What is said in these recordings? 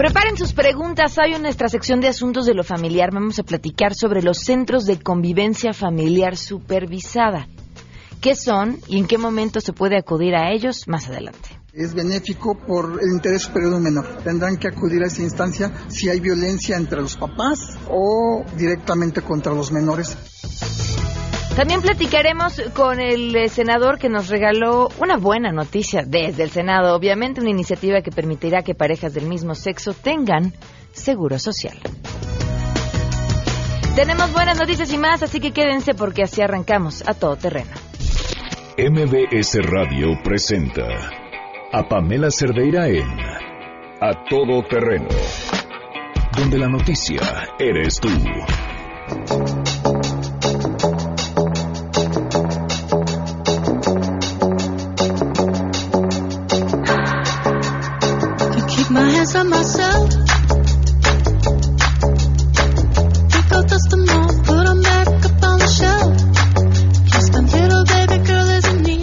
Preparen sus preguntas. Hoy en nuestra sección de asuntos de lo familiar vamos a platicar sobre los centros de convivencia familiar supervisada. ¿Qué son y en qué momento se puede acudir a ellos más adelante? Es benéfico por el interés superior del menor. Tendrán que acudir a esa instancia si hay violencia entre los papás o directamente contra los menores. También platicaremos con el eh, senador que nos regaló una buena noticia desde el Senado, obviamente una iniciativa que permitirá que parejas del mismo sexo tengan seguro social. Tenemos buenas noticias y más, así que quédense porque así arrancamos a todo terreno. MBS Radio presenta a Pamela Cerdeira en A Todo Terreno, donde la noticia eres tú. My hands on myself. Pick up dust them all, put them back up on the shelf. Just a little baby girl isn't me.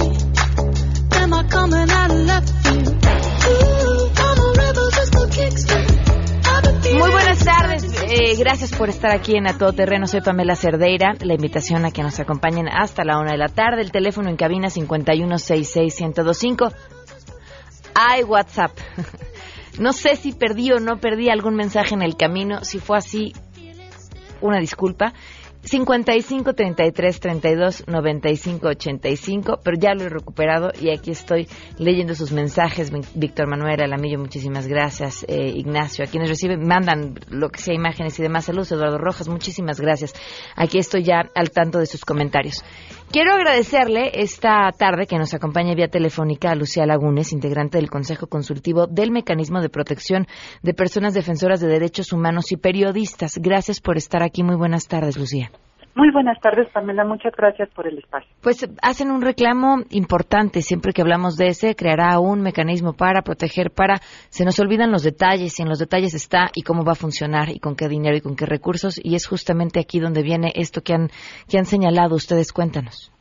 Am I coming out of left field? Ooh, I'm a rebel just for kicks. I've been feeling Muy buenas tardes, eh, gracias por estar aquí en A Todo Terreno. Soy Pamela Cerdeira. La invitación a que nos acompañen hasta la una de la tarde. El teléfono en cabina 5166125. Hay WhatsApp. No sé si perdí o no perdí algún mensaje en el camino. Si fue así, una disculpa. 55 33 32 95 85, pero ya lo he recuperado y aquí estoy leyendo sus mensajes. Víctor Manuel Alamillo, muchísimas gracias. Eh, Ignacio, a quienes reciben, mandan lo que sea imágenes y demás. Saludos, Eduardo Rojas, muchísimas gracias. Aquí estoy ya al tanto de sus comentarios. Quiero agradecerle esta tarde que nos acompaña vía telefónica a Lucía Lagunes, integrante del Consejo Consultivo del Mecanismo de Protección de Personas Defensoras de Derechos Humanos y Periodistas. Gracias por estar aquí. Muy buenas tardes, Lucía. Muy buenas tardes, Pamela. Muchas gracias por el espacio. Pues hacen un reclamo importante. Siempre que hablamos de ese, creará un mecanismo para proteger, para. Se nos olvidan los detalles y en los detalles está y cómo va a funcionar y con qué dinero y con qué recursos. Y es justamente aquí donde viene esto que han, que han señalado. Ustedes cuéntanos.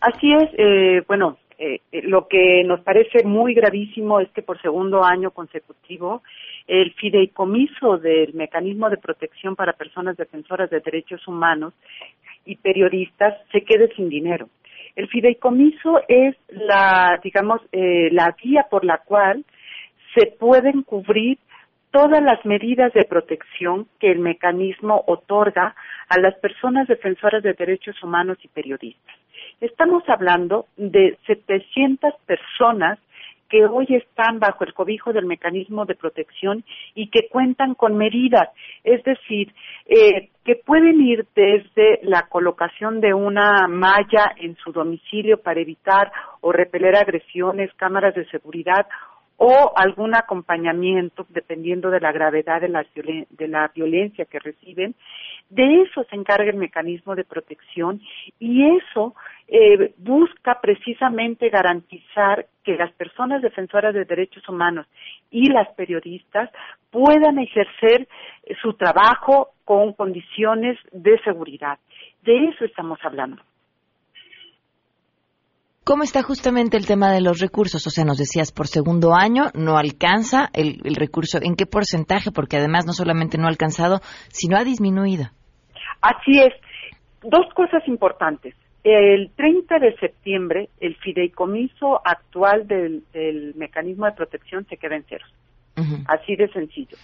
Así es, eh, bueno, eh, eh, lo que nos parece muy gravísimo es que por segundo año consecutivo el fideicomiso del mecanismo de protección para personas defensoras de derechos humanos y periodistas se quede sin dinero. El fideicomiso es la, digamos, eh, la vía por la cual se pueden cubrir todas las medidas de protección que el mecanismo otorga a las personas defensoras de derechos humanos y periodistas. Estamos hablando de 700 personas que hoy están bajo el cobijo del mecanismo de protección y que cuentan con medidas, es decir, eh, que pueden ir desde la colocación de una malla en su domicilio para evitar o repeler agresiones, cámaras de seguridad o algún acompañamiento dependiendo de la gravedad de la, de la violencia que reciben. De eso se encarga el mecanismo de protección y eso eh, busca precisamente garantizar que las personas defensoras de derechos humanos y las periodistas puedan ejercer eh, su trabajo con condiciones de seguridad. De eso estamos hablando. ¿Cómo está justamente el tema de los recursos? O sea, nos decías, por segundo año no alcanza el, el, recurso. ¿En qué porcentaje? Porque además no solamente no ha alcanzado, sino ha disminuido. Así es. Dos cosas importantes. El 30 de septiembre, el fideicomiso actual del, del mecanismo de protección se queda en. Uh -huh. Así de sencillo.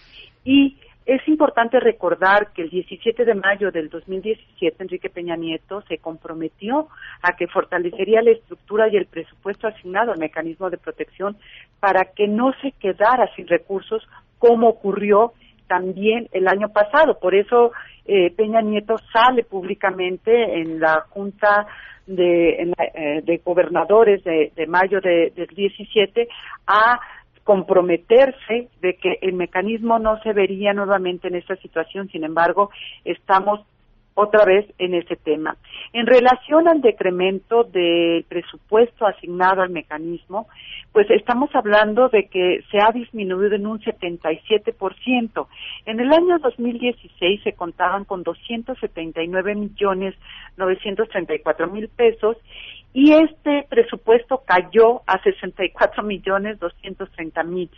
Y es importante recordar que el 17 de mayo del 2017 Enrique Peña Nieto se comprometió a que fortalecería la estructura y el presupuesto asignado al mecanismo de protección para que no se quedara sin recursos como ocurrió también el año pasado. Por eso eh, Peña Nieto sale públicamente en la Junta de, en la, eh, de Gobernadores de, de mayo de, del 17 a comprometerse de que el mecanismo no se vería nuevamente en esta situación. Sin embargo, estamos otra vez en ese tema. En relación al decremento del presupuesto asignado al mecanismo, pues estamos hablando de que se ha disminuido en un 77%. En el año 2016 se contaban con 279 millones 934 mil pesos y este presupuesto cayó a 64 millones 230 mil.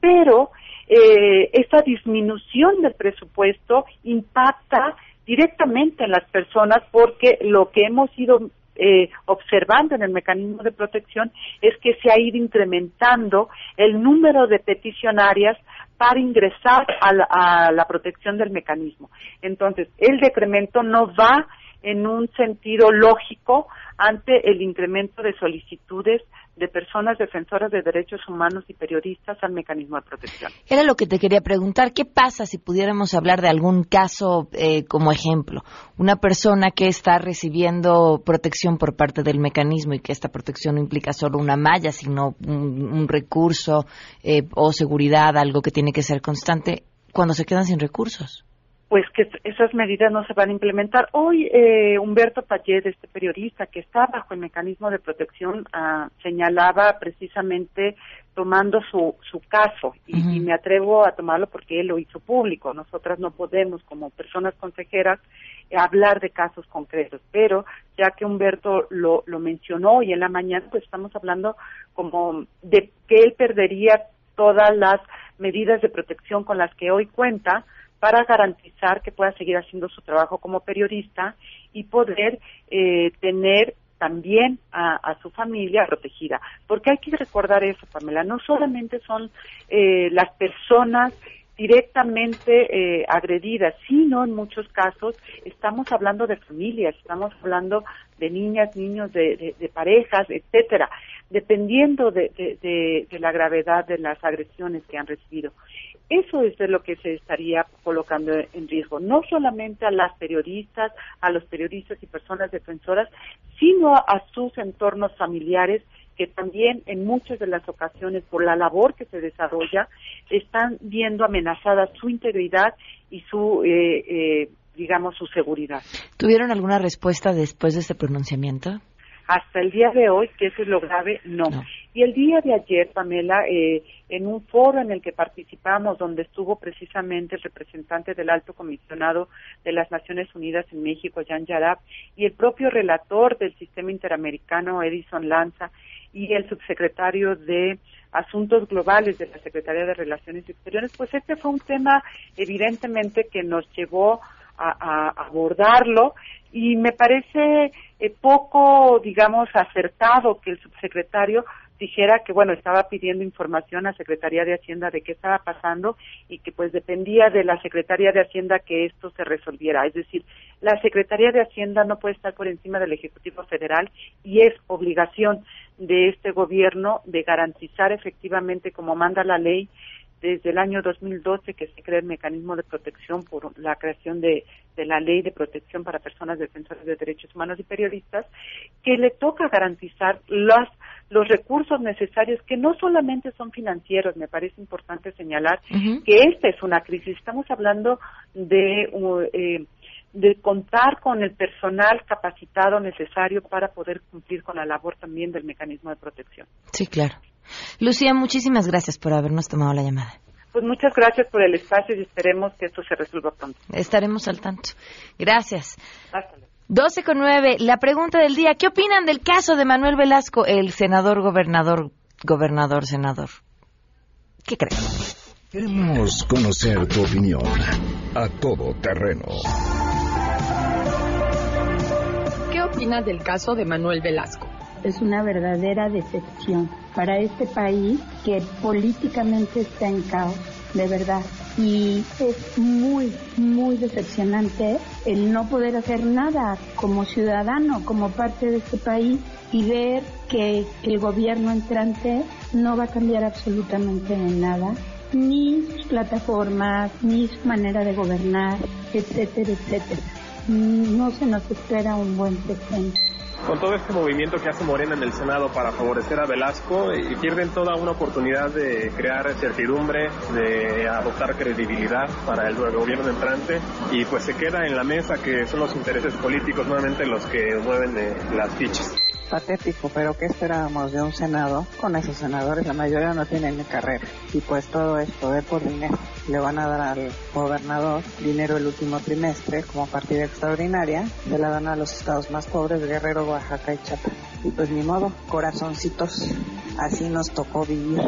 pero eh, esta disminución del presupuesto impacta directamente en las personas porque lo que hemos ido eh, observando en el mecanismo de protección es que se ha ido incrementando el número de peticionarias para ingresar a a la protección del mecanismo. Entonces, el decremento no va en un sentido lógico ante el incremento de solicitudes de personas defensoras de derechos humanos y periodistas al mecanismo de protección. Era lo que te quería preguntar. ¿Qué pasa si pudiéramos hablar de algún caso eh, como ejemplo? Una persona que está recibiendo protección por parte del mecanismo y que esta protección no implica solo una malla, sino un, un recurso eh, o seguridad, algo que tiene que ser constante, cuando se quedan sin recursos. Pues que esas medidas no se van a implementar. Hoy eh, Humberto Payet, este periodista que está bajo el mecanismo de protección, ah, señalaba precisamente tomando su, su caso y, y me atrevo a tomarlo porque él lo hizo público. Nosotras no podemos, como personas consejeras, hablar de casos concretos, pero ya que Humberto lo, lo mencionó y en la mañana, pues estamos hablando como de que él perdería todas las medidas de protección con las que hoy cuenta para garantizar que pueda seguir haciendo su trabajo como periodista y poder eh, tener también a, a su familia protegida. Porque hay que recordar eso, Pamela, no solamente son eh, las personas directamente eh, agredidas, sino en muchos casos estamos hablando de familias, estamos hablando de niñas, niños, de, de- parejas, etcétera, dependiendo de, de- de- de la gravedad de las agresiones que han recibido. Eso es de lo que se estaría colocando en riesgo, no solamente a las periodistas, a los periodistas y personas defensoras, sino a sus entornos familiares que también en muchas de las ocasiones por la labor que se desarrolla están viendo amenazada su integridad y su eh, eh, digamos su seguridad. ¿Tuvieron alguna respuesta después de este pronunciamiento? Hasta el día de hoy, que eso es lo grave, no. No. Y el día de ayer, Pamela, eh, en un foro en el que participamos, donde estuvo precisamente el representante del alto comisionado de las Naciones Unidas en México, Jan Yarab, y el propio relator del sistema interamericano, Edison Lanza, y el subsecretario de Asuntos Globales de la Secretaría de Relaciones Exteriores, pues este fue un tema evidentemente que nos llevó a, a abordarlo y me parece eh, poco, digamos, acertado que el subsecretario dijera que, bueno, estaba pidiendo información a Secretaría de Hacienda de qué estaba pasando y que pues dependía de la Secretaría de Hacienda que esto se resolviera. Es decir, la Secretaría de Hacienda no puede estar por encima del Ejecutivo Federal y es obligación de este gobierno de garantizar efectivamente, como manda la ley, desde el año 2012 que se crea el mecanismo de protección por la creación de, de la ley de protección para personas defensoras de derechos humanos y periodistas, que le toca garantizar las, los recursos necesarios que no solamente son financieros, me parece importante señalar que esta es una crisis, estamos hablando de uh, eh, de contar con el personal capacitado necesario para poder cumplir con la labor también del mecanismo de protección. Sí, claro. Lucía, muchísimas gracias por habernos tomado la llamada. Pues muchas gracias por el espacio y esperemos que esto se resuelva pronto. Estaremos al tanto. Gracias. Hasta luego. 12 con 9. La pregunta del día. ¿Qué opinan del caso de Manuel Velasco, el senador, gobernador, gobernador, senador? ¿Qué creen? Queremos conocer tu opinión. A todo terreno. ¿Qué opinas del caso de Manuel Velasco? es una verdadera decepción para este país que políticamente está en caos, de verdad. Y es muy, muy decepcionante el no poder hacer nada como ciudadano, como parte de este país y ver que el gobierno entrante no va a cambiar absolutamente nada, ni sus plataformas, ni su manera de gobernar, etcétera, etcétera. No se nos espera un buen presente. Con todo este movimiento que hace Morena en el Senado para favorecer a Velasco y pierden toda una oportunidad de crear certidumbre, de adoptar credibilidad para el gobierno entrante y pues se queda en la mesa que son los intereses políticos nuevamente los que mueven eh, las fichas. Patético, pero ¿qué esperábamos de un Senado? Con esos senadores la mayoría no tienen ni carrera y pues todo es poder por dinero. Le van a dar al gobernador dinero el último trimestre como partida extraordinaria, se la dan a los estados más pobres, Guerrero, Oaxaca y Chiapas. Y pues ni modo, corazoncitos, así nos tocó vivir.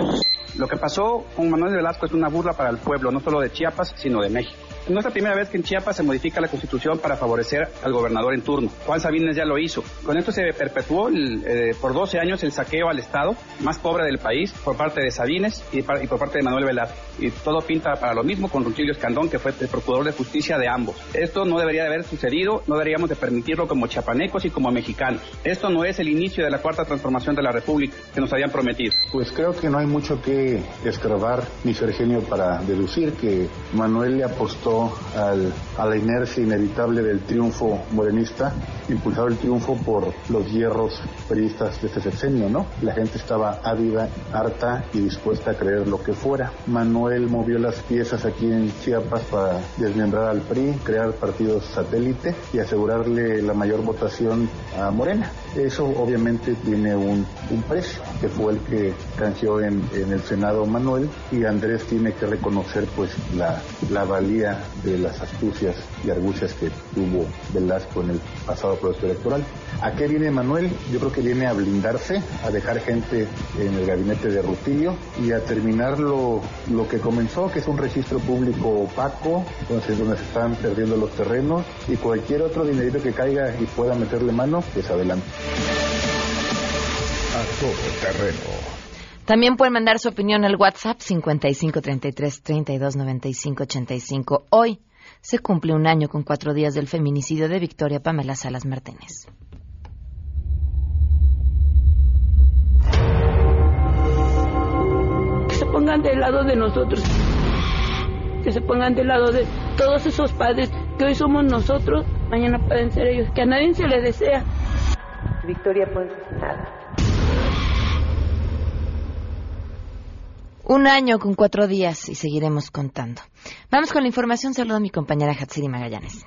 Lo que pasó con Manuel Velasco es una burla para el pueblo, no solo de Chiapas, sino de México. No es la primera vez que en Chiapas se modifica la constitución para favorecer al gobernador en turno. Juan Sabines ya lo hizo. Con esto se perpetuó eh, por 12 años el saqueo al Estado más pobre del país por parte de Sabines y, por parte de Manuel Velasco. Y todo pinta para lo mismo con Rutilio Escandón, que fue el procurador de justicia de ambos. Esto no debería de haber sucedido, no deberíamos de permitirlo como chapanecos y como mexicanos. Esto no es el inicio de la cuarta transformación de la República que nos habían prometido. Pues creo que no hay mucho que escarbar ni Sergenio para deducir que Manuel le apostó al, a la inercia inevitable del triunfo morenista, impulsado el triunfo por los hierros periodistas de este sexenio, ¿no? La gente estaba ávida, harta y dispuesta a creer lo que fuera. Manuel movió las piezas aquí en Chiapas para desmembrar al PRI, crear partidos satélite y asegurarle la mayor votación a Morena. Eso obviamente tiene un, un precio, que fue el que canjeó en, en, el Senado Manuel, y Andrés tiene que reconocer pues la, la valía de las astucias y argucias que tuvo Velasco en el pasado proceso electoral. ¿A qué viene Manuel? Yo creo que viene a blindarse, a dejar gente en el gabinete de Rutilio y a terminar lo, que comenzó, que es un registro público opaco, entonces donde se están perdiendo los terrenos y cualquier otro dinerito que caiga y pueda meterle mano, pues adelante. A todo terreno. También pueden mandar su opinión al WhatsApp 5533 3295 85. Hoy se cumple un año con cuatro días del feminicidio de Victoria Pamela Salas Martínez. Que se pongan del lado de nosotros, que se pongan del lado de todos esos padres que hoy somos nosotros, mañana pueden ser ellos, que a nadie se les desea. Victoria fue asesinada. Un año con cuatro días y seguiremos contando. Vamos con la información. Saludo a mi compañera Hatsiri Magallanes.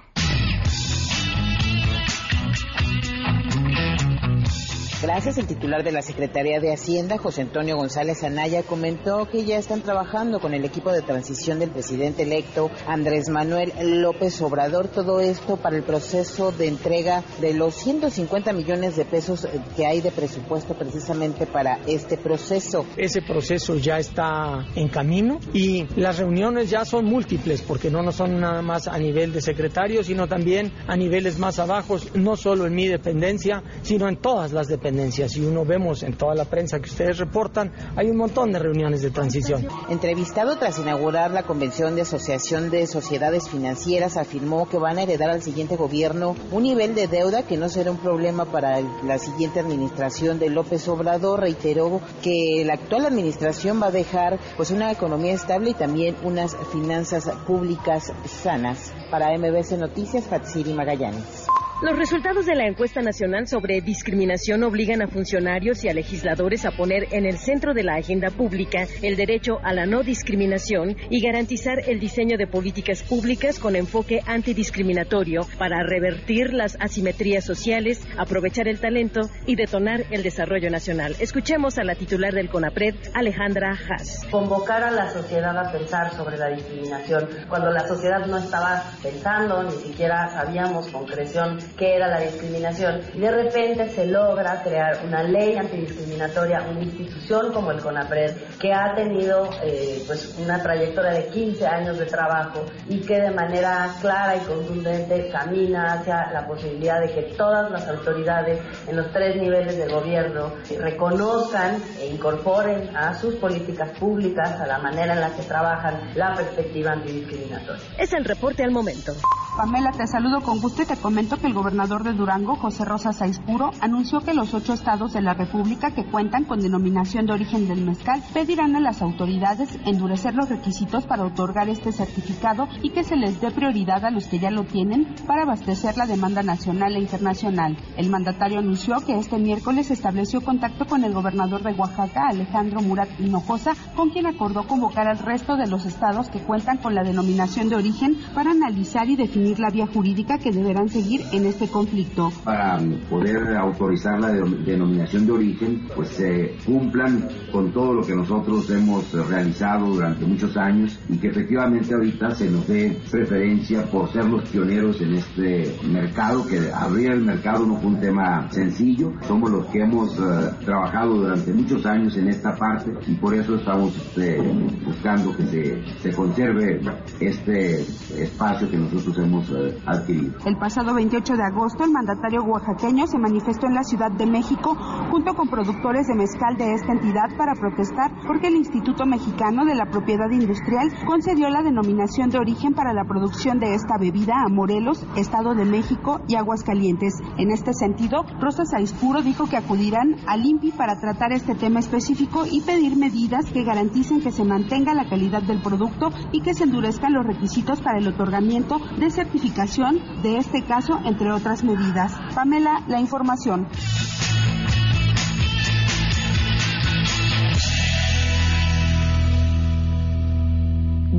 Gracias. El titular de la Secretaría de Hacienda, José Antonio González Anaya, comentó que ya están trabajando con el equipo de transición del presidente electo Andrés Manuel López Obrador. Todo esto para el proceso de entrega de los 150 millones de pesos que hay de presupuesto precisamente para este proceso. Ese proceso ya está en camino y las reuniones ya son múltiples porque no, no son nada más a nivel de secretario, sino también a niveles más abajos, no solo en mi dependencia, sino en todas las dependencias si uno vemos en toda la prensa que ustedes reportan, hay un montón de reuniones de transición. Entrevistado tras inaugurar la Convención de Asociación de Sociedades Financieras, afirmó que van a heredar al siguiente gobierno un nivel de deuda que no será un problema para la siguiente administración de López Obrador. Reiteró que la actual administración va a dejar pues una economía estable y también unas finanzas públicas sanas. Para MBC Noticias, Fatsiri Magallanes. Los resultados de la encuesta nacional sobre discriminación obligan a funcionarios y a legisladores a poner en el centro de la agenda pública el derecho a la no discriminación y garantizar el diseño de políticas públicas con enfoque antidiscriminatorio para revertir las asimetrías sociales, aprovechar el talento y detonar el desarrollo nacional. Escuchemos a la titular del CONAPRED, Alejandra Haas. Convocar a la sociedad a pensar sobre la discriminación cuando la sociedad no estaba pensando, ni siquiera sabíamos concreción qué era la discriminación. Y de repente se logra crear una ley antidiscriminatoria, una institución como el CONAPRED, que ha tenido eh, pues una trayectoria de 15 años de trabajo y que de manera clara y contundente camina hacia la posibilidad de que todas las autoridades en los tres niveles de gobierno reconozcan e incorporen a sus políticas públicas, a la manera en la que trabajan, la perspectiva antidiscriminatoria. Es el reporte al momento. Pamela, te saludo con gusto y te comento que el gobernador de Durango, José Rosa Saizpuro, anunció que los ocho estados de la República que cuentan con denominación de origen del mezcal pedirán a las autoridades endurecer los requisitos para otorgar este certificado y que se les dé prioridad a los que ya lo tienen para abastecer la demanda nacional e internacional. El mandatario anunció que este miércoles estableció contacto con el gobernador de Oaxaca, Alejandro Murat Hinojosa, con quien acordó convocar al resto de los estados que cuentan con la denominación de origen para analizar y definir la vía jurídica que deberán seguir en este conflicto. Para poder autorizar la de- denominación de origen, pues se cumplan con todo lo que nosotros hemos realizado durante muchos años y que efectivamente ahorita se nos dé preferencia por ser los pioneros en este mercado, que abrir el mercado no fue un tema sencillo, somos los que hemos eh, trabajado durante muchos años en esta parte y por eso estamos este, buscando que se, se conserve este espacio que nosotros hemos eh, adquirido. El pasado 28 de agosto, el mandatario oaxaqueño se manifestó en la Ciudad de México junto con productores de mezcal de esta entidad para protestar porque el Instituto Mexicano de la Propiedad Industrial concedió la denominación de origen para la producción de esta bebida a Morelos, Estado de México y Aguascalientes. En este sentido, Rosa Saispuro dijo que acudirán al INPI para tratar este tema específico y pedir medidas que garanticen que se mantenga la calidad del producto y que se endurezcan los requisitos para el otorgamiento de certificación de este caso, entre otras medidas. Pamela, la información.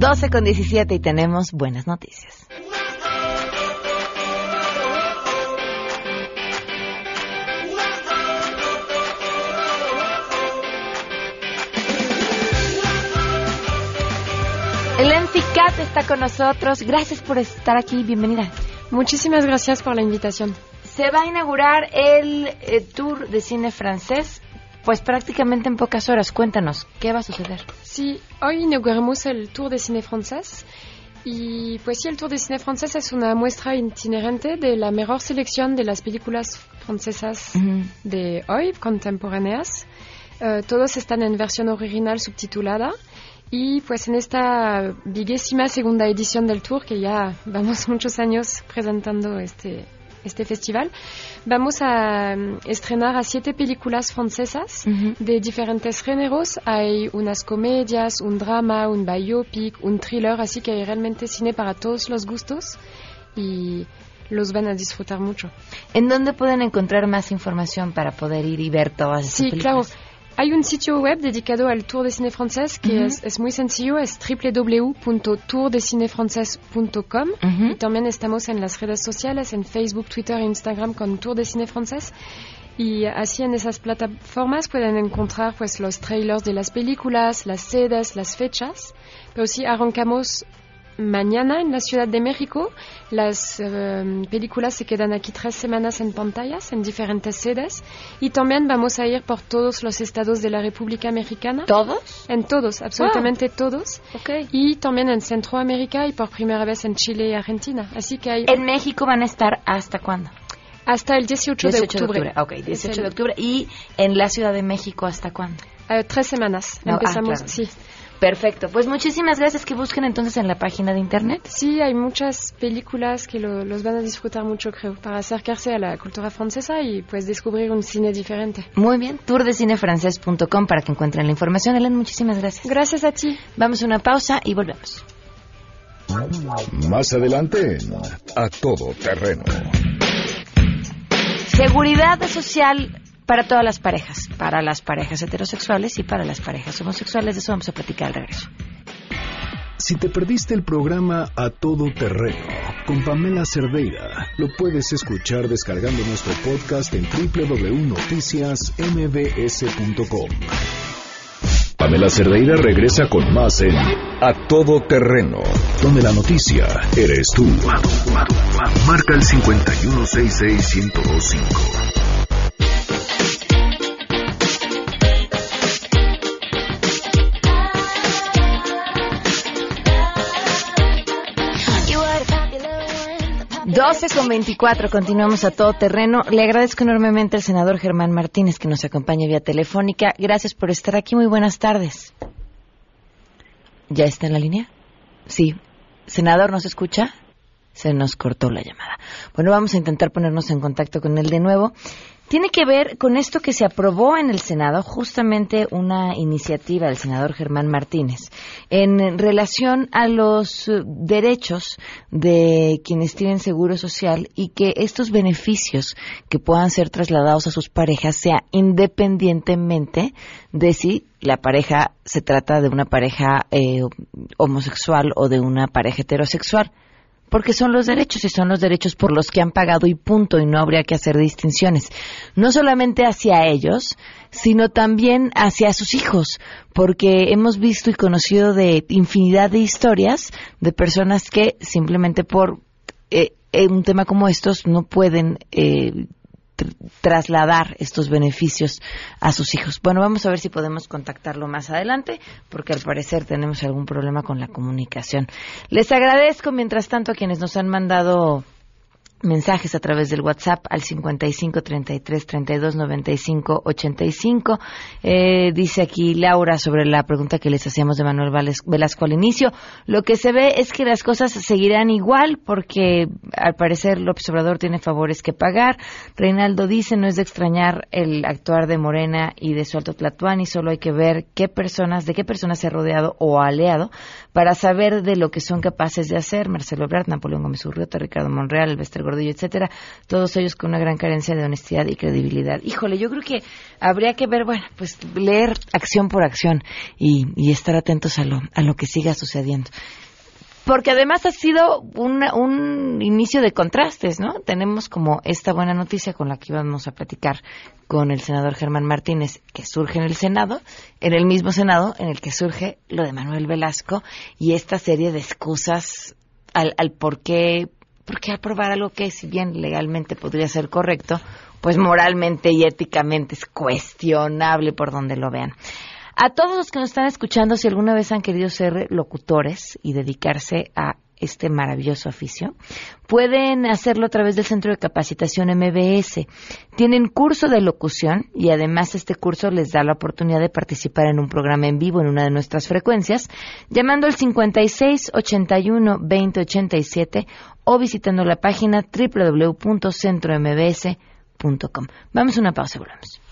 12 con 17 y tenemos buenas noticias. Helen Cat está con nosotros. Gracias por estar aquí. Bienvenida. Muchísimas gracias por la invitación. Se va a inaugurar el eh, Tour de Cine Francés, pues prácticamente en pocas horas. Cuéntanos, ¿qué va a suceder? Sí, hoy inauguramos el Tour de Cine Francés. Y pues sí, el Tour de Cine Francés es una muestra itinerante de la mejor selección de las películas francesas de hoy, contemporáneas. Eh, todos están en versión original subtitulada. Y pues en esta vigésima segunda edición del Tour, que ya vamos muchos años presentando este, este festival, vamos a mm, estrenar a siete películas francesas de diferentes géneros. Hay unas comedias, un drama, un biopic, un thriller, así que hay realmente cine para todos los gustos y los van a disfrutar mucho. ¿En dónde pueden encontrar más información para poder ir y ver todas estas Sí, claro. Hay un sitio web dedicado al Tour de Cine Francés que Ujú. es, es muy sencillo, es www.tourdecinefrancés.com y también estamos en las redes sociales, en Facebook, Twitter e Instagram con Tour de Cine Francés y así en esas plataformas pueden encontrar pues los trailers de las películas, las sedes, las fechas, pero sí arrancamos mañana en la Ciudad de México. Las eh, películas se quedan aquí tres semanas en pantallas, en diferentes sedes. Y también vamos a ir por todos los estados de la República Mexicana. ¿Todos? En todos, absolutamente todos. Y también en Centroamérica y por primera vez en Chile y Argentina. Así que hay... En México van a estar hasta cuándo? Hasta el 18, 18 de octubre. Ok, 18 Es de octubre. ¿Y en la Ciudad de México hasta cuándo? Eh, tres semanas. No, ah, Empezamos, claro. sí. Perfecto. Pues muchísimas gracias. Que busquen entonces en la página de internet. Sí, hay muchas películas que lo- los van a disfrutar mucho, creo, para acercarse a la cultura francesa y pues descubrir un cine diferente. Muy bien. Tourdecinefrancés.com para que encuentren la información. Helen, muchísimas gracias. Gracias a ti. Vamos a una pausa y volvemos. Más adelante en A Todo Terreno. Seguridad social para todas las parejas, para las parejas heterosexuales y para las parejas homosexuales. De eso vamos a platicar al regreso. Si te perdiste el programa A Todo Terreno con Pamela Cerdeira, lo puedes escuchar descargando nuestro podcast en www.noticiasmbs.com. Pamela Cerdeira regresa con más en A Todo Terreno, donde la noticia eres tú. Marca el 5166125. 12 con 24, continuamos a todo terreno. Le agradezco enormemente al senador Germán Martínez que nos acompaña vía telefónica. Gracias por estar aquí. Muy buenas tardes. ¿Ya está en la línea? Sí. Senador, ¿nos escucha? Se nos cortó la llamada. Bueno, vamos a intentar ponernos en contacto con él de nuevo. Tiene que ver con esto que se aprobó en el Senado, justamente una iniciativa del senador Germán Martínez, en relación a los eh, derechos de quienes tienen seguro social y que estos beneficios que puedan ser trasladados a sus parejas sea independientemente de si la pareja se trata de una pareja eh, homosexual o de una pareja heterosexual porque son los derechos y son los derechos por los que han pagado y punto, y no habría que hacer distinciones. No solamente hacia ellos, sino también hacia sus hijos, porque hemos visto y conocido de infinidad de historias de personas que simplemente por eh, en un tema como estos no pueden eh, trasladar estos beneficios a sus hijos. Bueno, vamos a ver si podemos contactarlo más adelante, porque al parecer tenemos algún problema con la comunicación. Les agradezco, mientras tanto, a quienes nos han mandado mensajes a través del WhatsApp al 55 33 32 95 85. Eh, dice aquí Laura sobre la pregunta que les hacíamos de Manuel Velasco al inicio. Lo que se ve es que las cosas seguirán igual porque al parecer López Obrador tiene favores que pagar. Reinaldo dice no es de extrañar el actuar de Morena y de su alto Tlatuani, solo hay que ver qué personas, de qué personas se ha rodeado o aliado para saber de lo que son capaces de hacer. Marcelo Ebrard, Napoleón Gómez Urriota, Ricardo Monreal, Elvester Gordillo, etcétera, todos ellos con una gran carencia de honestidad y credibilidad. Híjole, yo creo que habría que ver, bueno, pues leer acción por acción y, y estar atentos a lo, a lo que siga sucediendo. Porque además ha sido un, un inicio de contrastes, ¿no? Tenemos como esta buena noticia con la que íbamos a platicar con el senador Germán Martínez, que surge en el Senado, en el mismo Senado en el que surge lo de Manuel Velasco y esta serie de excusas al, al por qué, por qué aprobar algo que si bien legalmente podría ser correcto, pues moralmente y éticamente es cuestionable por donde lo vean. A todos los que nos están escuchando, si alguna vez han querido ser locutores y dedicarse a este maravilloso oficio, pueden hacerlo a través del Centro de Capacitación MBS. Tienen curso de locución y además este curso les da la oportunidad de participar en un programa en vivo en una de nuestras frecuencias, llamando al 56 81 20 87 o visitando la página www.centrombs.com. Vamos a una pausa y volvemos.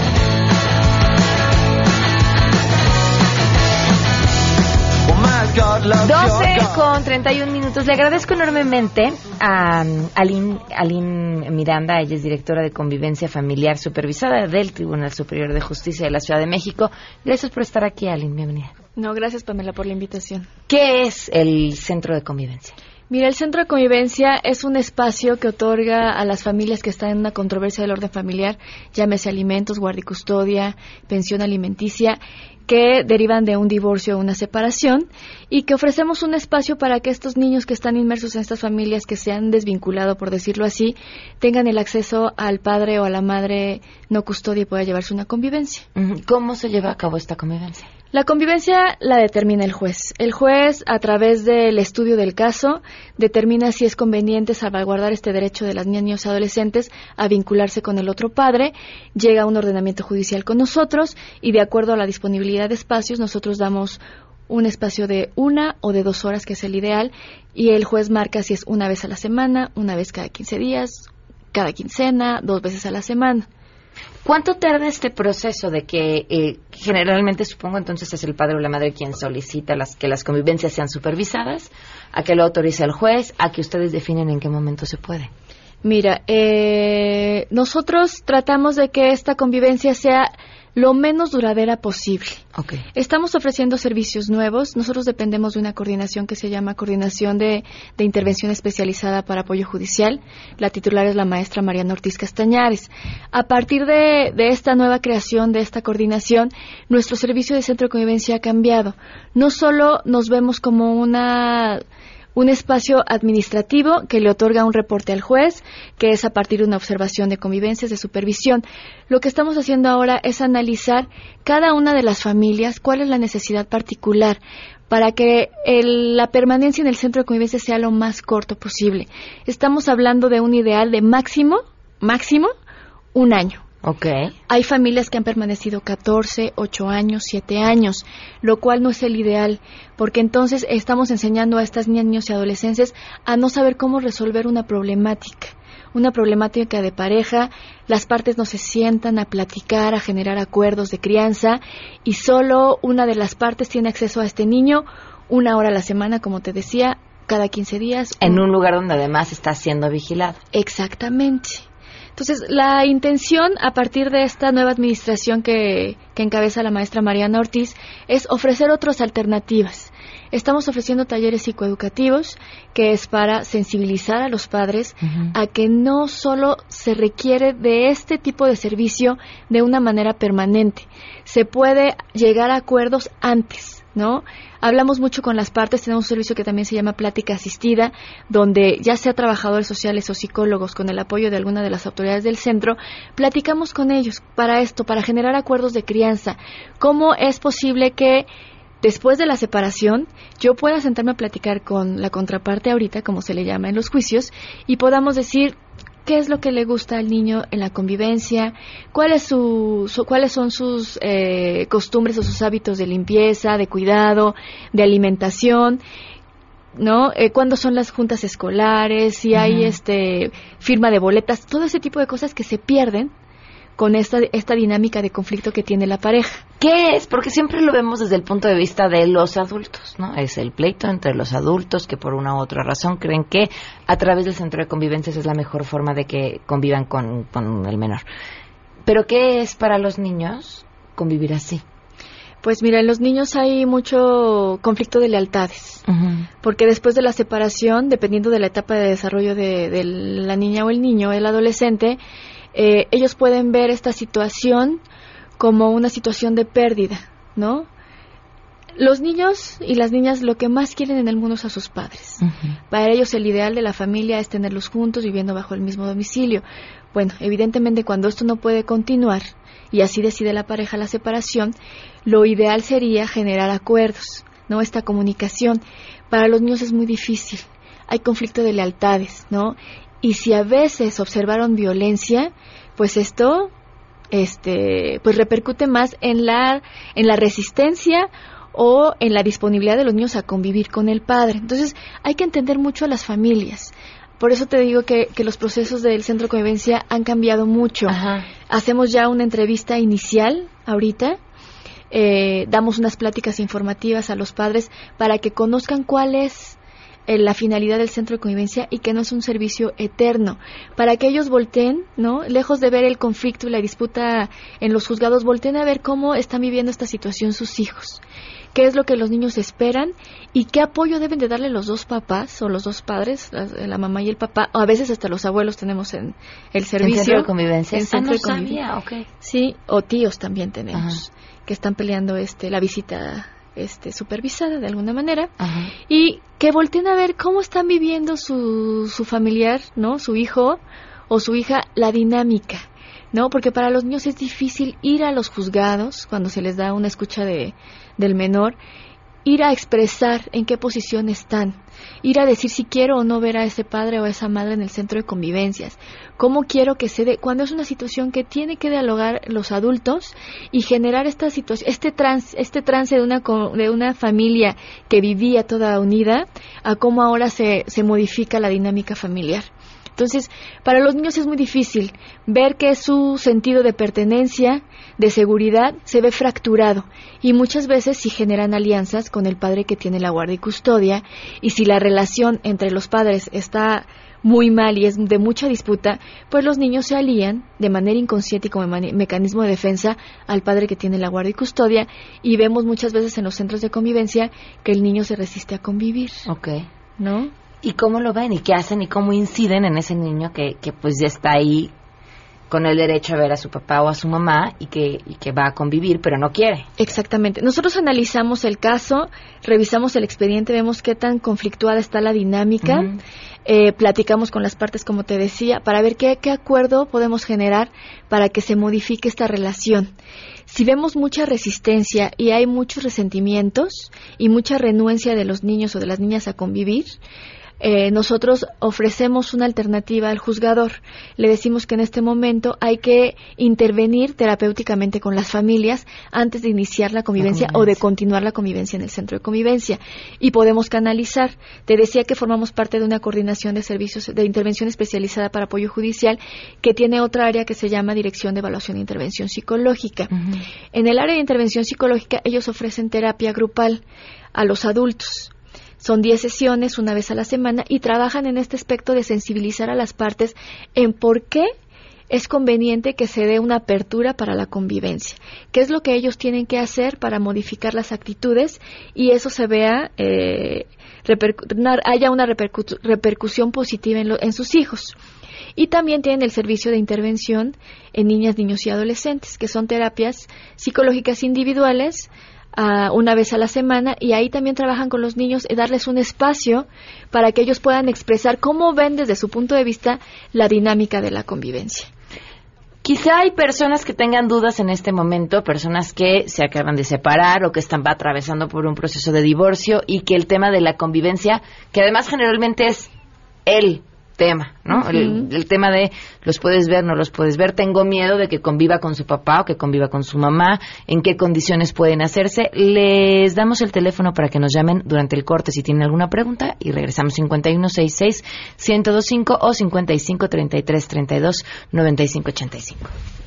12 con 31 minutos. Le agradezco enormemente a Aline, Aline Miranda, ella es directora de Convivencia Familiar Supervisada del Tribunal Superior de Justicia de la Ciudad de México. Gracias por estar aquí, Aline, bienvenida. No, gracias Pamela por la invitación. ¿Qué es el Centro de Convivencia? Mira, el Centro de Convivencia es un espacio que otorga a las familias que están en una controversia del orden familiar, llámese alimentos, guardia y custodia, pensión alimenticia, que derivan de un divorcio o una separación, y que ofrecemos un espacio para que estos niños que están inmersos en estas familias que se han desvinculado, por decirlo así, tengan el acceso al padre o a la madre no custodia y pueda llevarse una convivencia. ¿Cómo se lleva a cabo esta convivencia? La convivencia la determina el juez. El juez, a través del estudio del caso, determina si es conveniente salvaguardar este derecho de las niñas y adolescentes a vincularse con el otro padre, llega un ordenamiento judicial con nosotros y de acuerdo a la disponibilidad de espacios, nosotros damos un espacio de una o de dos horas, que es el ideal, y el juez marca si es una vez a la semana, una vez cada 15 días, cada quincena, dos veces a la semana. ¿Cuánto tarda este proceso de que eh, generalmente supongo entonces es el padre o la madre quien solicita las, que las convivencias sean supervisadas, a que lo autorice el juez, a que ustedes definen en qué momento se puede? Mira, eh, nosotros tratamos de que esta convivencia sea lo menos duradera posible. Estamos ofreciendo servicios nuevos. Nosotros dependemos de una coordinación que se llama Coordinación de, de Intervención Especializada para Apoyo Judicial. La titular es la maestra Mariana Ortiz Castañares. A partir de, de esta nueva creación de esta coordinación, nuestro servicio de centro de convivencia ha cambiado. No solo nos vemos como una un espacio administrativo que le otorga un reporte al juez, que es a partir de una observación de convivencias, de supervisión. Lo que estamos haciendo ahora es analizar cada una de las familias, cuál es la necesidad particular para que la permanencia en el centro de convivencia sea lo más corto posible. Estamos hablando de un ideal de máximo, máximo, un año. Hay familias que han permanecido 14, 8 años, 7 años, lo cual no es el ideal, porque entonces estamos enseñando a estas niños y adolescentes a no saber cómo resolver una problemática una problemática de pareja, las partes no se sientan a platicar, a generar acuerdos de crianza y solo una de las partes tiene acceso a este niño una hora a la semana, como te decía, cada 15 días. En un lugar donde además está siendo vigilado. Exactamente. Entonces, la intención a partir de esta nueva administración que, que encabeza la maestra Mariana Ortiz es ofrecer otras alternativas. Estamos ofreciendo talleres psicoeducativos que es para sensibilizar a los padres a que no solo se requiere de este tipo de servicio de una manera permanente, se puede llegar a acuerdos antes, ¿no? Hablamos mucho con las partes, tenemos un servicio que también se llama plática asistida, donde ya sea trabajadores sociales o psicólogos con el apoyo de alguna de las autoridades del centro, platicamos con ellos para esto, para generar acuerdos de crianza. ¿Cómo es posible que después de la separación, yo pueda sentarme a platicar con la contraparte ahorita, como se le llama en los juicios, y podamos decir qué es lo que le gusta al niño en la convivencia, cuáles, su, cuáles son sus eh, costumbres o sus hábitos de limpieza, de cuidado, de alimentación, ¿no? Eh, cuándo son las juntas escolares, si hay este firma de boletas, todo ese tipo de cosas que se pierden con esta, esta dinámica de conflicto que tiene la pareja. ¿Qué es? Porque siempre lo vemos desde el punto de vista de los adultos, ¿no? Es el pleito entre los adultos que por una u otra razón creen que a través del centro de convivencia es la mejor forma de que convivan con, el menor. Pero ¿qué es para los niños convivir así? Pues mira, en los niños hay mucho conflicto de lealtades, porque después de la separación, dependiendo de la etapa de desarrollo de, de la niña o el niño, el adolescente, eh, ellos pueden ver esta situación como una situación de pérdida, ¿no? Los niños y las niñas lo que más quieren en el mundo es a sus padres. Para ellos el ideal de la familia es tenerlos juntos viviendo bajo el mismo domicilio. Bueno, evidentemente cuando esto no puede continuar y así decide la pareja la separación, lo ideal sería generar acuerdos, ¿no? Esta comunicación. Para los niños es muy difícil. Hay conflicto de lealtades, ¿no? Y si a veces observaron violencia, pues esto este pues repercute más en la en la resistencia o en la disponibilidad de los niños a convivir con el padre. Entonces, hay que entender mucho a las familias. Por eso te digo que, que los procesos del centro de convivencia han cambiado mucho. Hacemos ya una entrevista inicial ahorita. Eh, damos unas pláticas informativas a los padres para que conozcan cuál es la finalidad del centro de convivencia y que no es un servicio eterno, para que ellos volteen, ¿no? Lejos de ver el conflicto y la disputa en los juzgados, volteen a ver cómo están viviendo esta situación sus hijos, qué es lo que los niños esperan y qué apoyo deben de darle los dos papás o los dos padres, la, mamá y el papá, o a veces hasta los abuelos tenemos en el servicio. ¿En centro de convivencia? En centro ah, Sí, o tíos también tenemos, que están peleando este la visita este, supervisada de alguna manera y que volteen a ver cómo están viviendo su, su familiar, ¿no? Su hijo o su hija, la dinámica, ¿no? Porque para los niños es difícil ir a los juzgados cuando se les da una escucha de, del menor ir a expresar en qué posición están, ir a decir si quiero o no ver a ese padre o a esa madre en el centro de convivencias, cómo quiero que se dé, cuando es una situación que tiene que dialogar los adultos y generar esta situación, este trans, este trance de una, de una familia que vivía toda unida, a cómo ahora se, se modifica la dinámica familiar. Entonces, para los niños es muy difícil ver que su sentido de pertenencia, de seguridad, se ve fracturado y muchas veces si generan alianzas con el padre que tiene la guardia y custodia y si la relación entre los padres está muy mal y es de mucha disputa, pues los niños se alían de manera inconsciente y como mecanismo de defensa al padre que tiene la guardia y custodia y vemos muchas veces en los centros de convivencia que el niño se resiste a convivir. Ok. ¿No? ¿Y cómo lo ven? ¿Y qué hacen? ¿Y cómo inciden en ese niño que, que pues ya está ahí con el derecho a ver a su papá o a su mamá y que, y que va a convivir, pero no quiere. Exactamente. Nosotros analizamos el caso, revisamos el expediente, vemos qué tan conflictuada está la dinámica, eh, platicamos con las partes, como te decía, para ver qué, qué acuerdo podemos generar para que se modifique esta relación. Si vemos mucha resistencia y hay muchos resentimientos y mucha renuencia de los niños o de las niñas a convivir, eh, nosotros ofrecemos una alternativa al juzgador. Le decimos que en este momento hay que intervenir terapéuticamente con las familias antes de iniciar la convivencia, o de continuar la convivencia en el centro de convivencia. Y podemos canalizar. Te decía que formamos parte de una coordinación de servicios de intervención especializada para apoyo judicial que tiene otra área que se llama Dirección de Evaluación e Intervención Psicológica. En el área de intervención psicológica ellos ofrecen terapia grupal a los adultos son 10 sesiones una vez a la semana y trabajan en este aspecto de sensibilizar a las partes en por qué es conveniente que se dé una apertura para la convivencia. ¿Qué es lo que ellos tienen que hacer para modificar las actitudes y eso se vea, eh, haya una repercusión positiva en, en sus hijos? Y también tienen el servicio de intervención en niñas, niños y adolescentes, que son terapias psicológicas individuales una vez a la semana y ahí también trabajan con los niños y darles un espacio para que ellos puedan expresar cómo ven desde su punto de vista la dinámica de la convivencia. Quizá hay personas que tengan dudas en este momento, personas que se acaban de separar o que están atravesando por un proceso de divorcio y que el tema de la convivencia, que además generalmente es él tema, ¿no? el, tema de los puedes ver, no los puedes ver, tengo miedo de que conviva con su papá o que conviva con su mamá, en qué condiciones pueden hacerse. Les damos el teléfono para que nos llamen durante el corte si tienen alguna pregunta y regresamos 5166-1025 o 553332-9585.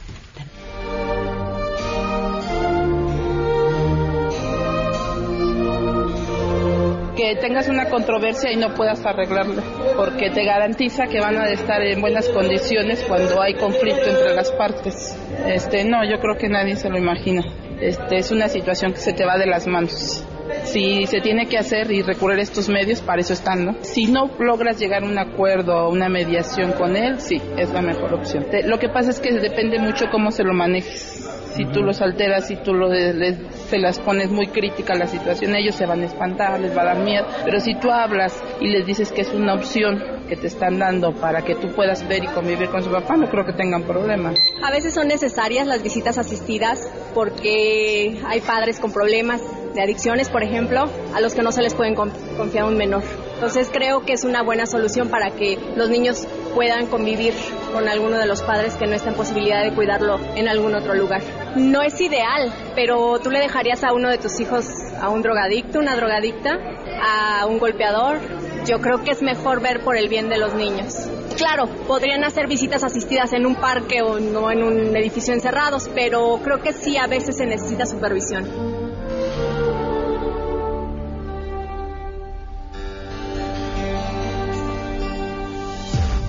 Que tengas una controversia y no puedas arreglarla, porque te garantiza que van a estar en buenas condiciones cuando hay conflicto entre las partes. Este, no, yo creo que nadie se lo imagina. Este, es una situación que se te va de las manos. Si se tiene que hacer y recurrir a estos medios, para eso están, ¿no? Si no logras llegar a un acuerdo o una mediación con él, sí, es la mejor opción. lo que pasa es que depende mucho cómo se lo manejes si tú los alteras, si tú lo se las pones muy crítica a la situación, ellos se van a espantar, les va a dar miedo. Pero si tú hablas y les dices que es una opción que te están dando para que tú puedas ver y convivir con su papá, no creo que tengan problema. A veces son necesarias las visitas asistidas porque hay padres con problemas de adicciones, por ejemplo, a los que no se les pueden confiar un menor. Entonces creo que es una buena solución para que los niños puedan convivir con alguno de los padres que no está en posibilidad de cuidarlo en algún otro lugar. No es ideal, pero tú le dejarías a uno de tus hijos a un drogadicto, una drogadicta, a un golpeador. Yo creo que es mejor ver por el bien de los niños. Claro, podrían hacer visitas asistidas en un parque o no en un edificio encerrados, pero creo que sí a veces se necesita supervisión.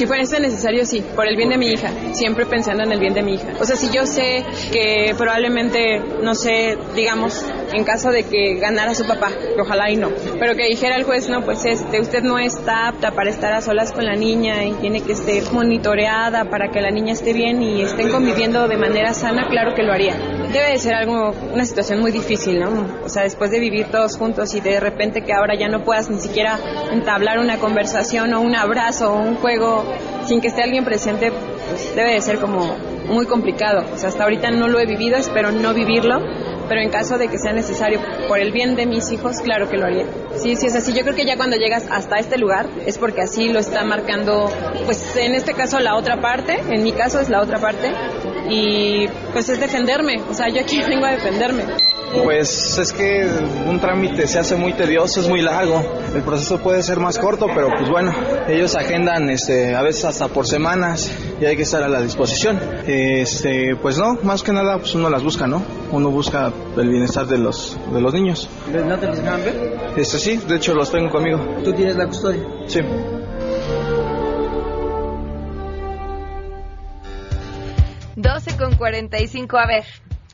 Si fuese necesario, sí, por el bien de mi hija, siempre pensando en el bien de mi hija. O sea, si yo sé que probablemente, no sé, digamos, en caso de que ganara su papá, ojalá y no, pero que dijera el juez, no, pues este, usted no está apta para estar a solas con la niña y tiene que estar monitoreada para que la niña esté bien y estén conviviendo de manera sana, claro que lo haría. Debe de ser algo, una situación muy difícil, ¿no? O sea, después de vivir todos juntos y de repente que ahora ya no puedas ni siquiera entablar una conversación o un abrazo o un juego sin que esté alguien presente, pues debe de ser como muy complicado. O sea, hasta ahorita no lo he vivido, espero no vivirlo, pero en caso de que sea necesario por el bien de mis hijos, claro que lo haría. Sí, sí es así. Yo creo que ya cuando llegas hasta este lugar es porque así lo está marcando, pues en este caso la otra parte, en mi caso es la otra parte, y pues es defenderme. O sea, yo aquí vengo a defenderme. Pues es que un trámite se hace muy tedioso, es muy largo. El proceso puede ser más corto, pero pues bueno, ellos agendan este, a veces hasta por semanas y hay que estar a la disposición. Este, pues no, más que nada pues uno las busca, ¿no? Uno busca el bienestar de los de los niños. ¿No te los dejan ver? Este sí, de hecho los tengo conmigo. ¿Tú tienes la custodia? Sí. 12 con 45, a ver,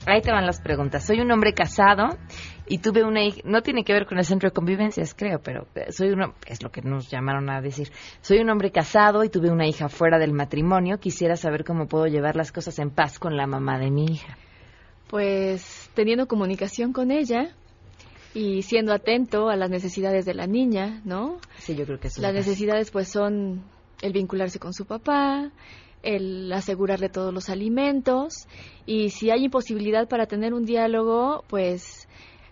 Ahí te van las preguntas. Soy un hombre casado y tuve una hija, no tiene que ver con el centro de convivencias, creo, pero eh, soy uno, es lo que nos llamaron a decir. Soy un hombre casado y tuve una hija fuera del matrimonio. Quisiera saber cómo puedo llevar las cosas en paz con la mamá de mi hija. Pues teniendo comunicación con ella y siendo atento a las necesidades de la niña, ¿no? Sí, yo creo que eso Las necesidades pues son el vincularse con su papá, el asegurarle todos los alimentos y si hay imposibilidad para tener un diálogo, pues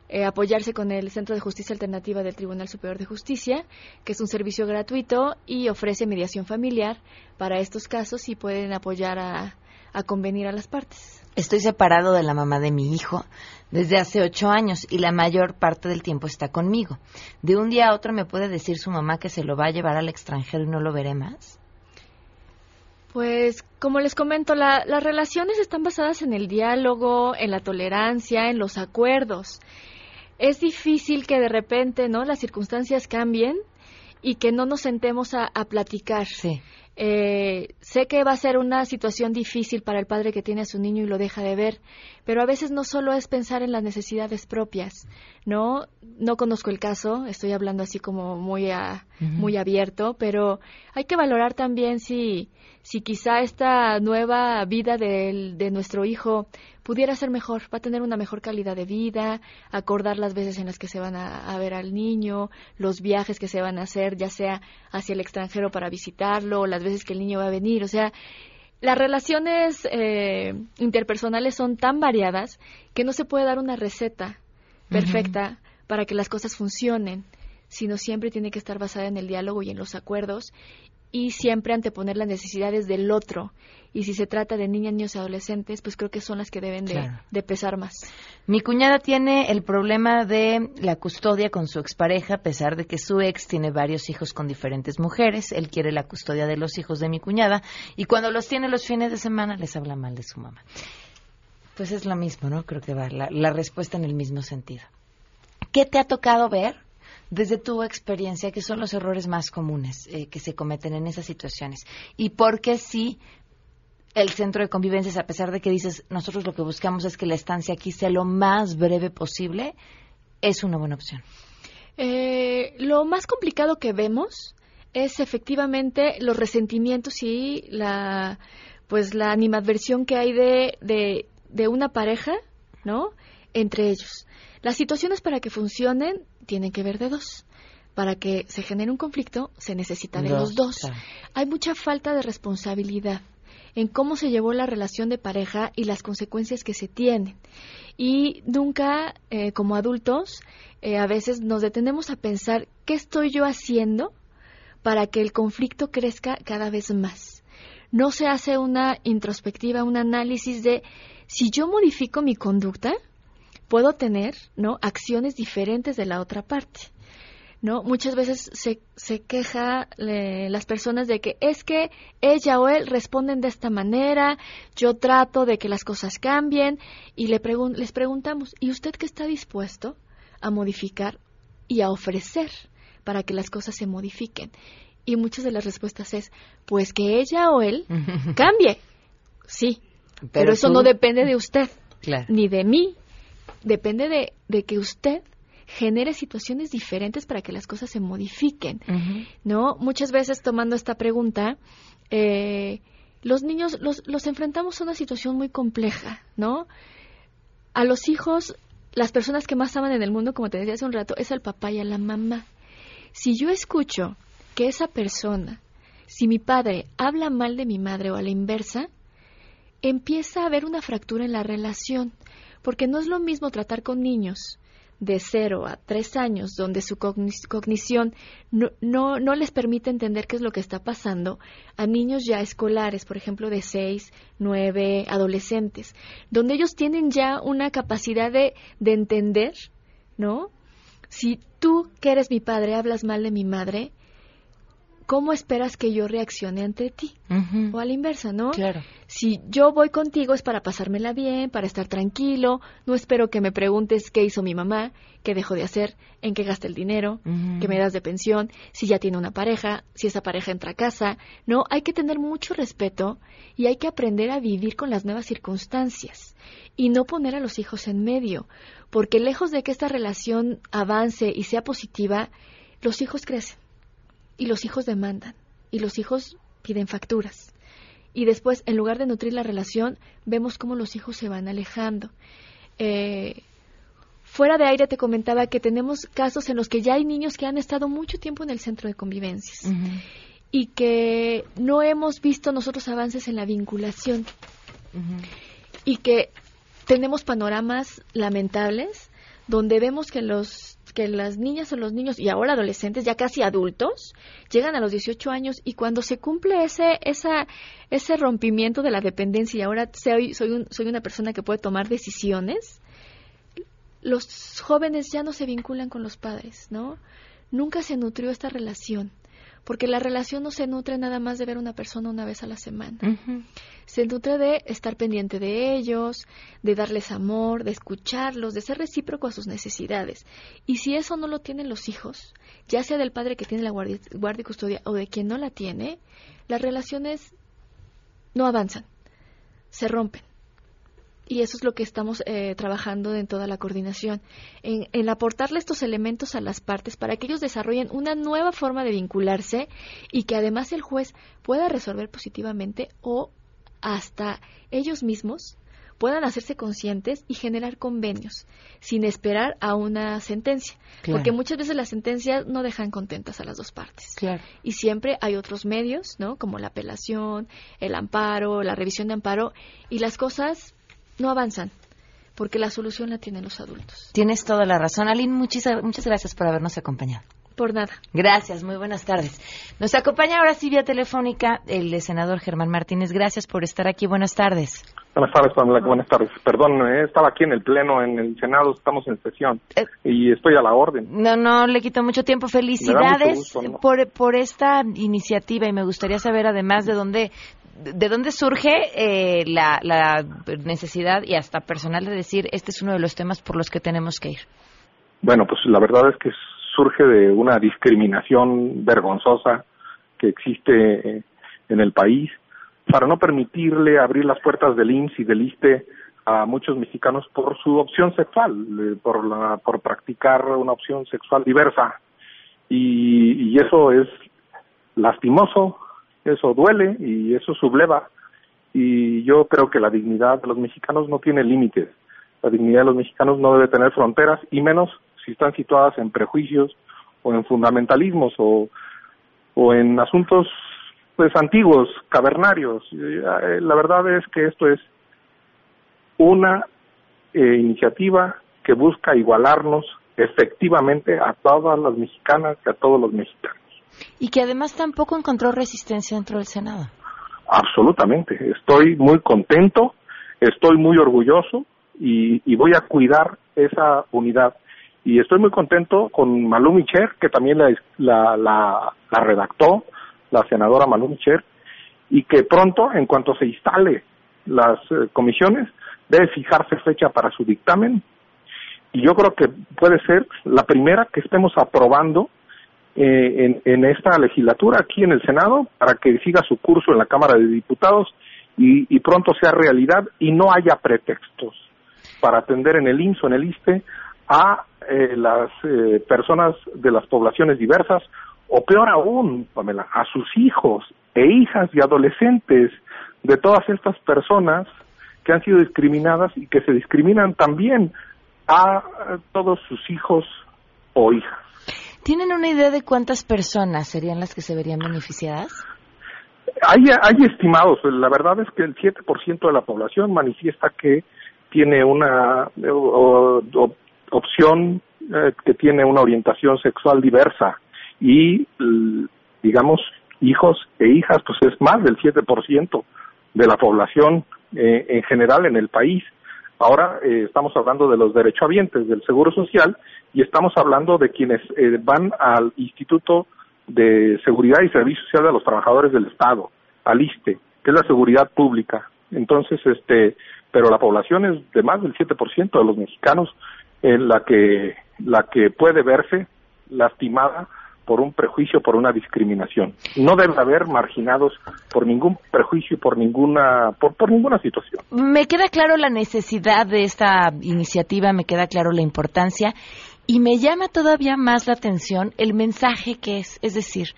eh, apoyarse con el Centro de Justicia Alternativa del Tribunal Superior de Justicia, que es un servicio gratuito y ofrece mediación familiar para estos casos y pueden apoyar a, a convenir a las partes. Estoy separado de la mamá de mi hijo desde hace ocho años y la mayor parte del tiempo está conmigo. De un día a otro me puede decir su mamá que se lo va a llevar al extranjero y no lo veré más. Pues, como les comento, la- las relaciones están basadas en el diálogo, en la tolerancia, en los acuerdos. Es difícil que de repente, ¿no? Las circunstancias cambien y que no nos sentemos a, a platicar. Eh, sé que va a ser una situación difícil para el padre que tiene a su niño y lo deja de ver, pero a veces no solo es pensar en las necesidades propias, ¿no? No conozco el caso, estoy hablando así como muy, a- muy abierto, pero hay que valorar también si, si quizá esta nueva vida del- de nuestro hijo pudiera ser mejor, va a tener una mejor calidad de vida, acordar las veces en las que se van a, a ver al niño, los viajes que se van a hacer, ya sea hacia el extranjero para visitarlo, o las veces que el niño va a venir, o sea, las relaciones eh, interpersonales son tan variadas que no se puede dar una receta perfecta para que las cosas funcionen, sino siempre tiene que estar basada en el diálogo y en los acuerdos y siempre anteponer las necesidades del otro. Y si se trata de niñas, niños y adolescentes, pues creo que son las que deben de, Claro. de pesar más. Mi cuñada tiene el problema de la custodia con su expareja, a pesar de que su ex tiene varios hijos con diferentes mujeres. Él quiere la custodia de los hijos de mi cuñada y cuando los tiene los fines de semana les habla mal de su mamá. Pues es lo mismo, ¿no? Creo que va la, la respuesta en el mismo sentido. ¿Qué te ha tocado ver desde tu experiencia que son los errores más comunes eh, que se cometen en esas situaciones? ¿Y por qué sí el centro de convivencias, a pesar de que dices, nosotros lo que buscamos es que la estancia aquí sea lo más breve posible, es una buena opción? Eh, lo más complicado que vemos es efectivamente los resentimientos y la pues la animadversión que hay de, de, de una pareja, ¿no? Entre ellos. Las situaciones para que funcionen tienen que ver de dos. Para que se genere un conflicto se necesita de Dos, los dos. claro. Hay mucha falta de responsabilidad en cómo se llevó la relación de pareja y las consecuencias que se tienen. Y nunca, eh, como adultos, eh, a veces nos detenemos a pensar qué estoy yo haciendo para que el conflicto crezca cada vez más. No se hace una introspectiva, un análisis de si yo modifico mi conducta, puedo tener ¿no? acciones diferentes de la otra parte. ¿no? Muchas veces se, se queja eh, las personas de que es que ella o él responden de esta manera, yo trato de que las cosas cambien y le pregun- les preguntamos, ¿y usted qué está dispuesto a modificar y a ofrecer para que las cosas se modifiquen? Y muchas de las respuestas es, pues que ella o él cambie. Sí, pero, Pero eso tú- no depende de usted, Claro. ni de mí. Depende de, de que usted genere situaciones diferentes para que las cosas se modifiquen. ¿no? Muchas veces tomando esta pregunta, eh, los niños los, los enfrentamos a una situación muy compleja, ¿no? A los hijos, las personas que más aman en el mundo, como te decía hace un rato, es al papá y a la mamá. Si yo escucho que esa persona, si mi padre habla mal de mi madre o a la inversa, empieza a haber una fractura en la relación, porque no es lo mismo tratar con niños de 0 a 3 años, donde su cogni- cognición no, no, no les permite entender qué es lo que está pasando, a niños ya escolares, por ejemplo, de 6, 9, adolescentes, donde ellos tienen ya una capacidad de, de entender, ¿no? Si tú, que eres mi padre, hablas mal de mi madre, ¿cómo esperas que yo reaccione ante ti? O a la inversa, ¿no? Claro. Si yo voy contigo es para pasármela bien, para estar tranquilo, no espero que me preguntes qué hizo mi mamá, qué dejó de hacer, en qué gasta el dinero, qué me das de pensión, si ya tiene una pareja, si esa pareja entra a casa. No, hay que tener mucho respeto y hay que aprender a vivir con las nuevas circunstancias y no poner a los hijos en medio, porque lejos de que esta relación avance y sea positiva, los hijos crecen y los hijos demandan y los hijos piden facturas. Y después, en lugar de nutrir la relación, vemos cómo los hijos se van alejando. Eh, fuera de aire te comentaba que tenemos casos en los que ya hay niños que han estado mucho tiempo en el centro de convivencias y que no hemos visto nosotros avances en la vinculación y que tenemos panoramas lamentables donde vemos que los que las niñas o los niños y ahora adolescentes ya casi adultos llegan a los 18 años y cuando se cumple ese esa ese rompimiento de la dependencia y ahora soy soy, un, soy una persona que puede tomar decisiones los jóvenes ya no se vinculan con los padres, ¿no? Nunca se nutrió esta relación porque la relación no se nutre nada más de ver a una persona una vez a la semana. Se nutre de estar pendiente de ellos, de darles amor, de escucharlos, de ser recíproco a sus necesidades. Y si eso no lo tienen los hijos, ya sea del padre que tiene la guardia, guardia y custodia o de quien no la tiene, las relaciones no avanzan, se rompen. Y eso es lo que estamos eh, trabajando en toda la coordinación, en, en, aportarle estos elementos a las partes para que ellos desarrollen una nueva forma de vincularse y que además el juez pueda resolver positivamente o hasta ellos mismos puedan hacerse conscientes y generar convenios sin esperar a una sentencia, porque muchas veces las sentencias no dejan contentas a las dos partes. Y siempre hay otros medios, ¿no? Como la apelación, el amparo, la revisión de amparo y las cosas no avanzan porque la solución la tienen los adultos. Tienes toda la razón, Aline. Muchas, muchas gracias por habernos acompañado. Por nada. Gracias, muy buenas tardes. Nos acompaña ahora sí vía telefónica el senador Germán Martínez. Gracias por estar aquí. Buenas tardes. Buenas tardes, Pamela. Buenas tardes. Perdón, eh, estaba aquí en el Pleno, en el Senado, estamos en sesión Eh, y estoy a la orden. No, no le quito mucho tiempo. Felicidades gusto, ¿no? por, por esta iniciativa y me gustaría saber además de dónde de dónde surge eh, la, la necesidad y hasta personal de decir este es uno de los temas por los que tenemos que ir. Bueno, pues la verdad es que surge de una discriminación vergonzosa que existe eh, en el país para no permitirle abrir las puertas del IMSS y del ISTE a muchos mexicanos por su opción sexual, eh, por, la, por practicar una opción sexual diversa. Y, y eso es lastimoso, eso duele y eso subleva. Y yo creo que la dignidad de los mexicanos no tiene límites. La dignidad de los mexicanos no debe tener fronteras y menos si están situadas en prejuicios o en fundamentalismos o, o en asuntos pues antiguos, cavernarios. Eh, La verdad es que esto es una eh, iniciativa que busca igualarnos efectivamente a todas las mexicanas y a todos los mexicanos. Y que además tampoco encontró resistencia dentro del Senado. Absolutamente. Estoy muy contento, estoy muy orgulloso y, voy a cuidar esa unidad. Y estoy muy contento con Malú Micher, que también la, la, la, la redactó, la senadora Malú Micher, y que pronto, en cuanto se instale las eh, comisiones, debe fijarse fecha para su dictamen. Y yo creo que puede ser la primera que estemos aprobando eh, en, en esta legislatura aquí en el Senado para que siga su curso en la Cámara de Diputados y, y pronto sea realidad y no haya pretextos para atender en el IMSS o en el ISTE a eh, las eh, personas de las poblaciones diversas o peor aún, Pamela, a sus hijos e hijas y adolescentes de todas estas personas que han sido discriminadas y que se discriminan también a eh, todos sus hijos o hijas. ¿Tienen una idea de cuántas personas serían las que se verían beneficiadas? Hay, hay estimados, la verdad es que el 7% de la población manifiesta que tiene una opción eh, que tiene una orientación sexual diversa y digamos hijos e hijas pues es más del 7% de la población eh, en general en el país. Ahora eh, estamos hablando de los derechohabientes del Seguro Social y estamos hablando de quienes eh, van al Instituto de seguridad y servicio social de los trabajadores del Estado, al ISTE, que es la seguridad pública. Entonces, este, pero la población es de más del 7% de los mexicanos en la que la que puede verse lastimada por un prejuicio, por una discriminación. No debe haber marginados por ningún prejuicio, por ninguna, por, por ninguna situación. Me queda claro la necesidad de esta iniciativa, me queda claro la importancia y me llama todavía más la atención el mensaje que es, es decir,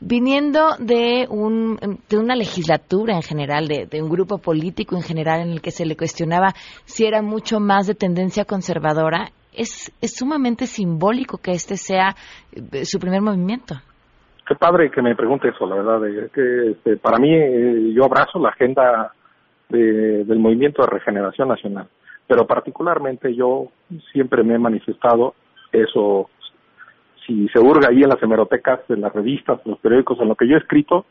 viniendo de, un, de una legislatura en general, de, de, un grupo político en general en el que se le cuestionaba si era mucho más de tendencia conservadora, es, es sumamente simbólico que este sea eh, su primer movimiento. Qué padre que me pregunte eso, la verdad. Eh, que este, para mí, eh, yo abrazo la agenda de, del movimiento de regeneración nacional, pero particularmente yo siempre me he manifestado eso. Si se hurga ahí en las hemerotecas, en las revistas, en los periódicos, en lo que yo he escrito,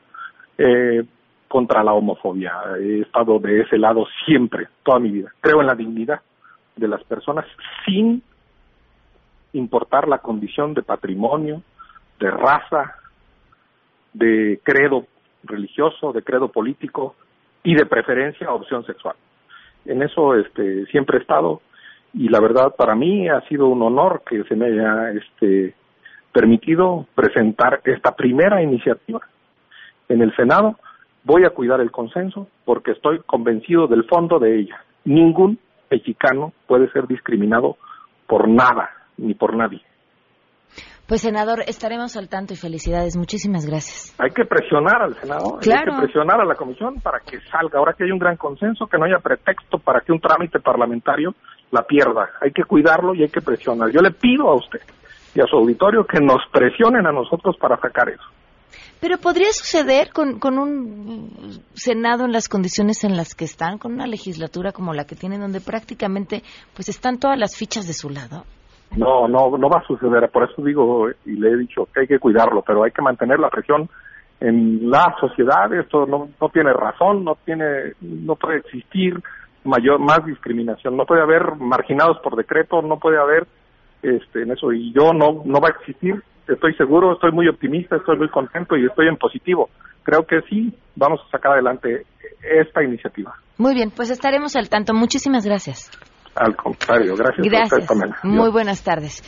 eh, contra la homofobia. He estado de ese lado siempre, toda mi vida. Creo en la dignidad de las personas sin importar la condición de patrimonio, de raza, de credo religioso, de credo político y de preferencia opción sexual. En eso este, siempre he estado y la verdad para mí ha sido un honor que se me haya este, permitido presentar esta primera iniciativa en el Senado. Voy a cuidar el consenso porque estoy convencido del fondo de ella. Ningún mexicano puede ser discriminado por nada ni por nadie. Pues senador, estaremos al tanto y felicidades. Muchísimas gracias. Hay que presionar al Senado, claro. hay que presionar a la Comisión para que salga. Ahora que hay un gran consenso, que no haya pretexto para que un trámite parlamentario la pierda. Hay que cuidarlo y hay que presionar. Yo le pido a usted y a su auditorio que nos presionen a nosotros para sacar eso. Pero podría suceder con, con un Senado en las condiciones en las que están, con una legislatura como la que tienen, donde prácticamente pues están todas las fichas de su lado. No, no, no va a suceder. Por eso digo y le he dicho que hay que cuidarlo, pero hay que mantener la presión en la sociedad. Esto no, no tiene razón, no tiene, no puede existir mayor, más discriminación. No puede haber marginados por decreto, no puede haber, este, en eso. Y yo no, no va a existir. Estoy seguro, estoy muy optimista, estoy muy contento y estoy en positivo. Creo que sí, vamos a sacar adelante esta iniciativa. Muy bien, pues estaremos al tanto. Muchísimas gracias. Al contrario, gracias. Gracias. A usted, Pamela. Muy buenas tardes.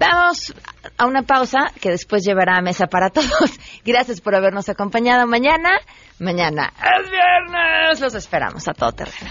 Vamos a una pausa que después llevará a mesa para todos. Gracias por habernos acompañado mañana. Mañana es viernes. Los esperamos a todo terreno.